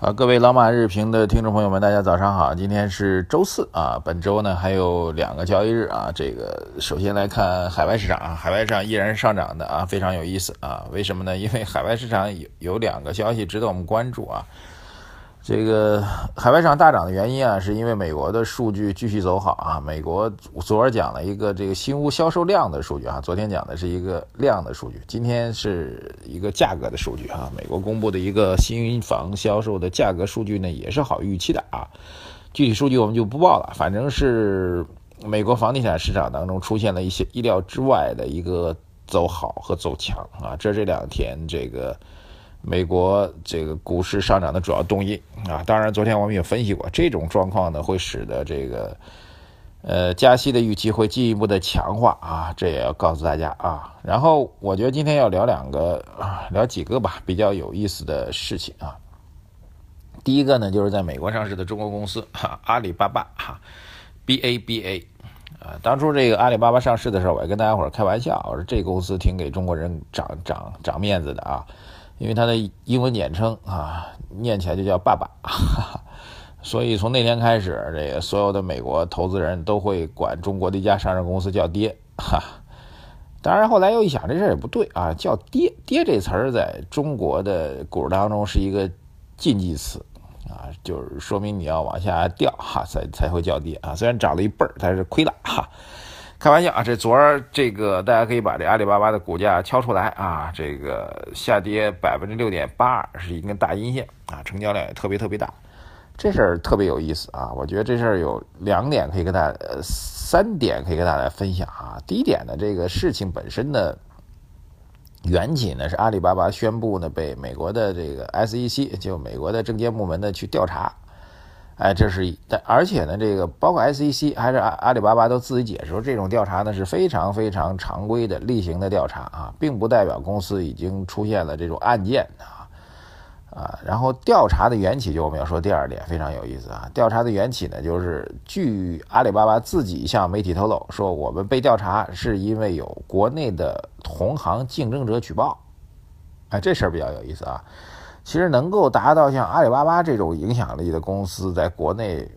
好，各位老马日评的听众朋友们，大家早上好！今天是周四啊，本周呢还有两个交易日啊。这个首先来看海外市场啊，海外市场依然是上涨的啊，非常有意思啊。为什么呢？因为海外市场有有两个消息值得我们关注啊。这个海外上大涨的原因啊，是因为美国的数据继续走好啊。美国昨儿讲了一个这个新屋销售量的数据啊，昨天讲的是一个量的数据，今天是一个价格的数据啊。美国公布的一个新房销售的价格数据呢，也是好预期的啊。具体数据我们就不报了，反正是美国房地产市场当中出现了一些意料之外的一个走好和走强啊。这这两天这个。美国这个股市上涨的主要动因啊，当然昨天我们也分析过，这种状况呢会使得这个呃加息的预期会进一步的强化啊，这也要告诉大家啊。然后我觉得今天要聊两个，聊几个吧，比较有意思的事情啊。第一个呢，就是在美国上市的中国公司哈，阿里巴巴哈，B A B A 啊，当初这个阿里巴巴上市的时候，我还跟大家伙开玩笑，我说这公司挺给中国人长长长面子的啊。因为它的英文简称啊，念起来就叫爸爸，所以从那天开始，这个所有的美国投资人都会管中国的一家上市公司叫爹。哈，当然后来又一想，这事儿也不对啊，叫爹爹这词儿在中国的股市当中是一个禁忌词啊，就是说明你要往下掉哈，才才会叫爹啊。虽然涨了一倍儿，但是亏了哈。开玩笑啊，这昨儿这个大家可以把这阿里巴巴的股价敲出来啊，这个下跌百分之六点八二，是一根大阴线啊，成交量也特别特别大，这事儿特别有意思啊。我觉得这事儿有两点可以跟大家，呃，三点可以跟大家分享啊。第一点呢，这个事情本身的缘起呢，是阿里巴巴宣布呢被美国的这个 SEC 就美国的证监部门呢去调查。哎，这是，但而且呢，这个包括 SEC 还是阿阿里巴巴都自己解释说，这种调查呢是非常非常常规的例行的调查啊，并不代表公司已经出现了这种案件啊啊。然后调查的缘起，就我们要说第二点非常有意思啊，调查的缘起呢，就是据阿里巴巴自己向媒体透露说，我们被调查是因为有国内的同行竞争者举报，哎，这事儿比较有意思啊。其实能够达到像阿里巴巴这种影响力的公司，在国内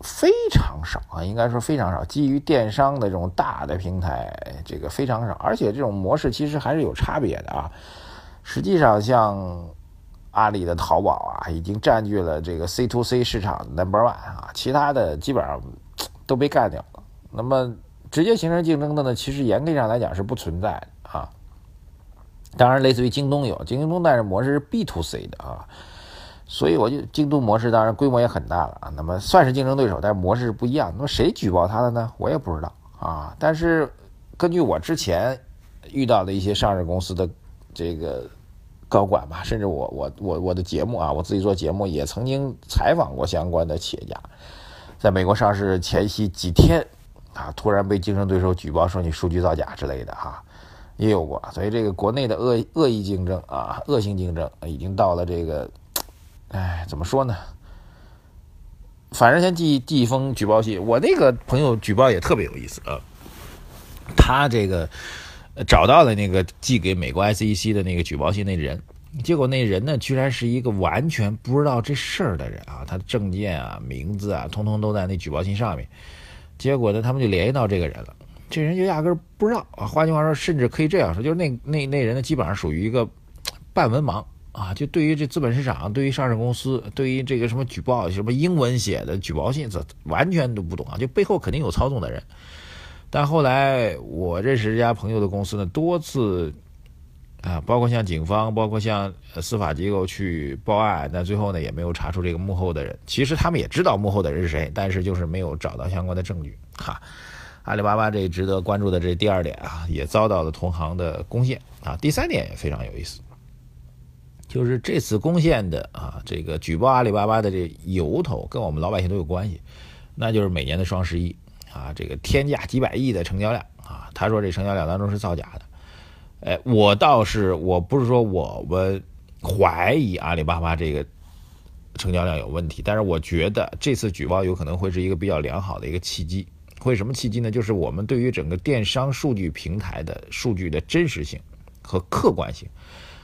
非常少啊，应该说非常少。基于电商的这种大的平台，这个非常少，而且这种模式其实还是有差别的啊。实际上，像阿里的淘宝啊，已经占据了这个 C to C 市场 number one 啊，其他的基本上都被干掉了。那么直接形成竞争的呢，其实严格上来讲是不存在的。当然，类似于京东有京东，但是模式是 B to C 的啊，所以我就京东模式当然规模也很大了啊。那么算是竞争对手，但是模式不一样。那么谁举报他的呢？我也不知道啊。但是根据我之前遇到的一些上市公司的这个高管吧，甚至我我我我的节目啊，我自己做节目也曾经采访过相关的企业家，在美国上市前夕几天啊，突然被竞争对手举报说你数据造假之类的哈。也有过，所以这个国内的恶恶意竞争啊，恶性竞争已经到了这个，哎，怎么说呢？反正先寄寄一封举报信。我那个朋友举报也特别有意思啊，他这个找到了那个寄给美国 SEC 的那个举报信那人，结果那人呢，居然是一个完全不知道这事儿的人啊，他的证件啊、名字啊，通通都在那举报信上面。结果呢，他们就联系到这个人了。这人就压根儿不知道啊，换句话说，甚至可以这样说，就是那那那人呢，基本上属于一个半文盲啊。就对于这资本市场，对于上市公司，对于这个什么举报，什么英文写的举报信，这完全都不懂啊。就背后肯定有操纵的人。但后来我认识这家朋友的公司呢，多次啊，包括像警方，包括像司法机构去报案，但最后呢，也没有查出这个幕后的人。其实他们也知道幕后的人是谁，但是就是没有找到相关的证据哈。阿里巴巴这值得关注的这第二点啊，也遭到了同行的攻陷啊。第三点也非常有意思，就是这次攻陷的啊，这个举报阿里巴巴的这由头跟我们老百姓都有关系，那就是每年的双十一啊，这个天价几百亿的成交量啊，他说这成交量当中是造假的。哎，我倒是我不是说我们怀疑阿里巴巴这个成交量有问题，但是我觉得这次举报有可能会是一个比较良好的一个契机。会什么契机呢？就是我们对于整个电商数据平台的数据的真实性和客观性，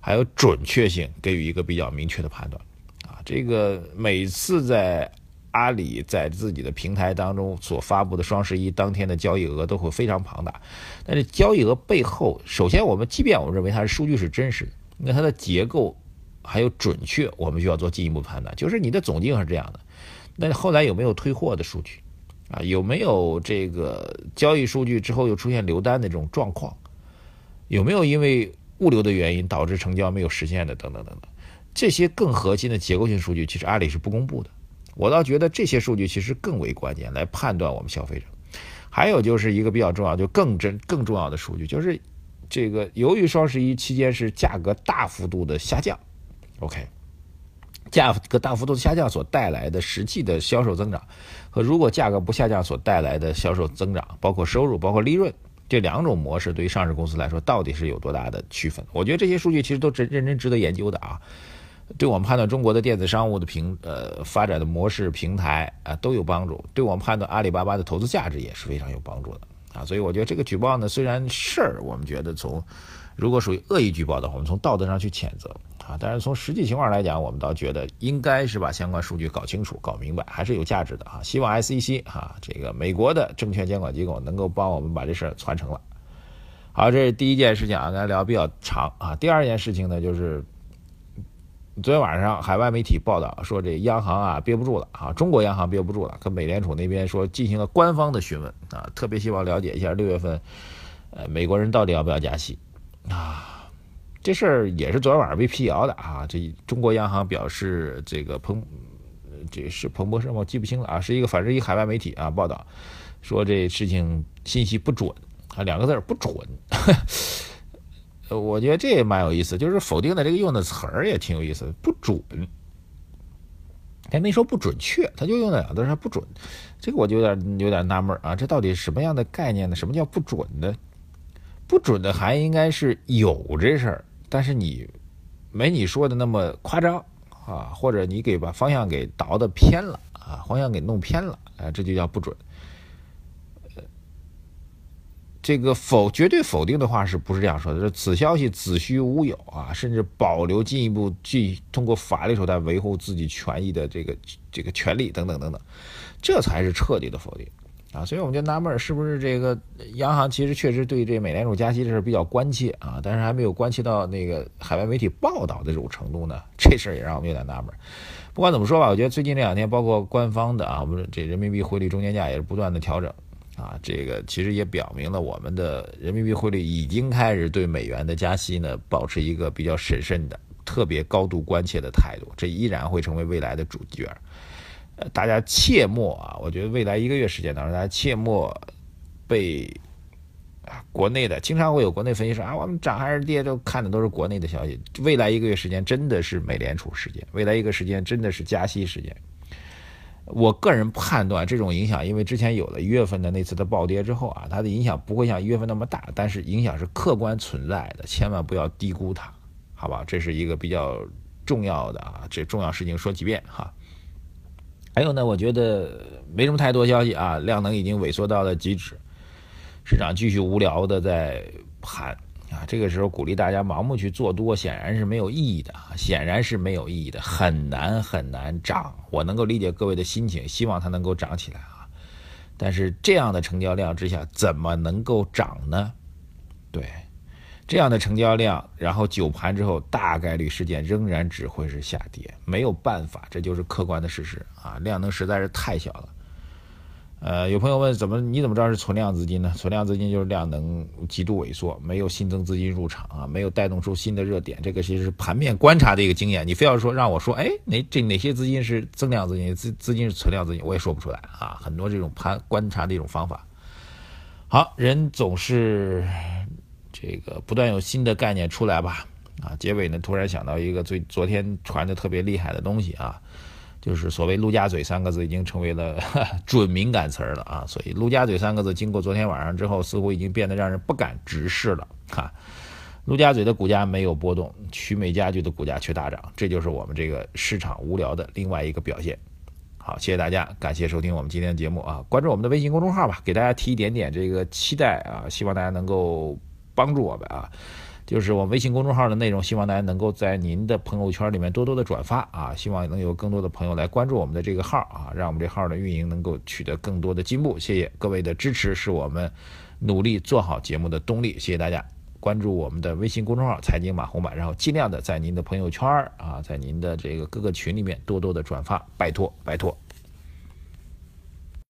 还有准确性，给予一个比较明确的判断。啊，这个每次在阿里在自己的平台当中所发布的双十一当天的交易额都会非常庞大，但是交易额背后，首先我们即便我们认为它的数据是真实的，那它的结构还有准确，我们需要做进一步判断。就是你的总金额是这样的，那后来有没有退货的数据？啊，有没有这个交易数据之后又出现留单的这种状况？有没有因为物流的原因导致成交没有实现的？等等等等，这些更核心的结构性数据，其实阿里是不公布的。我倒觉得这些数据其实更为关键，来判断我们消费者。还有就是一个比较重要，就更真更重要的数据，就是这个由于双十一期间是价格大幅度的下降，OK。价格大幅度下降所带来的实际的销售增长，和如果价格不下降所带来的销售增长，包括收入、包括利润这两种模式，对于上市公司来说，到底是有多大的区分？我觉得这些数据其实都真认真值得研究的啊，对我们判断中国的电子商务的平呃发展的模式、平台啊都有帮助，对我们判断阿里巴巴的投资价值也是非常有帮助的啊。所以我觉得这个举报呢，虽然事儿我们觉得从如果属于恶意举报的话，我们从道德上去谴责。啊，但是从实际情况来讲，我们倒觉得应该是把相关数据搞清楚、搞明白，还是有价值的啊。希望 SEC 啊，这个美国的证券监管机构能够帮我们把这事儿传承了。好，这是第一件事情啊，刚才聊比较长啊。第二件事情呢，就是昨天晚上海外媒体报道说，这央行啊憋不住了啊，中国央行憋不住了，跟美联储那边说进行了官方的询问啊，特别希望了解一下六月份，呃，美国人到底要不要加息。这事儿也是昨天晚上被辟谣的啊！这中国央行表示，这个彭，这是彭博社吗？记不清了啊，是一个反正一海外媒体啊报道，说这事情信息不准啊，两个字儿不准。我觉得这也蛮有意思，就是否定的这个用的词儿也挺有意思，不准。还没说不准确，他就用了两个字儿，不准。这个我就有点有点纳闷啊，这到底什么样的概念呢？什么叫不准呢？不准的还应该是有这事儿。但是你没你说的那么夸张啊，或者你给把方向给倒的偏了啊，方向给弄偏了，啊，这就叫不准。这个否绝对否定的话是不是这样说的？是此消息子虚乌有啊，甚至保留进一步去通过法律手段维护自己权益的这个这个权利等等等等，这才是彻底的否定。啊，所以我们就纳闷，是不是这个央行其实确实对这美联储加息这事比较关切啊，但是还没有关切到那个海外媒体报道的这种程度呢？这事儿也让我们有点纳闷。不管怎么说吧，我觉得最近这两天，包括官方的啊，我们这人民币汇率中间价也是不断的调整啊，这个其实也表明了我们的人民币汇率已经开始对美元的加息呢，保持一个比较审慎的、特别高度关切的态度，这依然会成为未来的主角。呃，大家切莫啊！我觉得未来一个月时间当中，大家切莫被啊国内的经常会有国内分析说啊，我们涨还是跌，都看的都是国内的消息。未来一个月时间真的是美联储时间，未来一个时间真的是加息时间。我个人判断，这种影响，因为之前有了一月份的那次的暴跌之后啊，它的影响不会像一月份那么大，但是影响是客观存在的，千万不要低估它，好吧？这是一个比较重要的啊，这重要事情说几遍哈。还有呢，我觉得没什么太多消息啊，量能已经萎缩到了极致，市场继续无聊的在盘啊，这个时候鼓励大家盲目去做多，显然是没有意义的啊，显然是没有意义的，很难很难涨。我能够理解各位的心情，希望它能够涨起来啊，但是这样的成交量之下，怎么能够涨呢？对。这样的成交量，然后九盘之后，大概率事件仍然只会是下跌，没有办法，这就是客观的事实啊！量能实在是太小了。呃，有朋友问，怎么你怎么知道是存量资金呢？存量资金就是量能极度萎缩，没有新增资金入场啊，没有带动出新的热点，这个其实是盘面观察的一个经验。你非要说让我说，哎，哪这哪些资金是增量资金，资资金是存量资金，我也说不出来啊。很多这种盘观察的一种方法。好人总是。这个不断有新的概念出来吧，啊，结尾呢突然想到一个最昨天传的特别厉害的东西啊，就是所谓“陆家嘴”三个字已经成为了 准敏感词儿了啊，所以“陆家嘴”三个字经过昨天晚上之后，似乎已经变得让人不敢直视了哈。陆家嘴的股价没有波动，曲美家具的股价却大涨，这就是我们这个市场无聊的另外一个表现。好，谢谢大家，感谢收听我们今天的节目啊！关注我们的微信公众号吧，给大家提一点点这个期待啊，希望大家能够帮助我们啊。就是我微信公众号的内容，希望大家能够在您的朋友圈里面多多的转发啊，希望能有更多的朋友来关注我们的这个号啊，让我们这号的运营能够取得更多的进步。谢谢各位的支持，是我们努力做好节目的动力。谢谢大家关注我们的微信公众号“财经马红版”，然后尽量的在您的朋友圈啊，在您的这个各个群里面多多的转发，拜托拜托。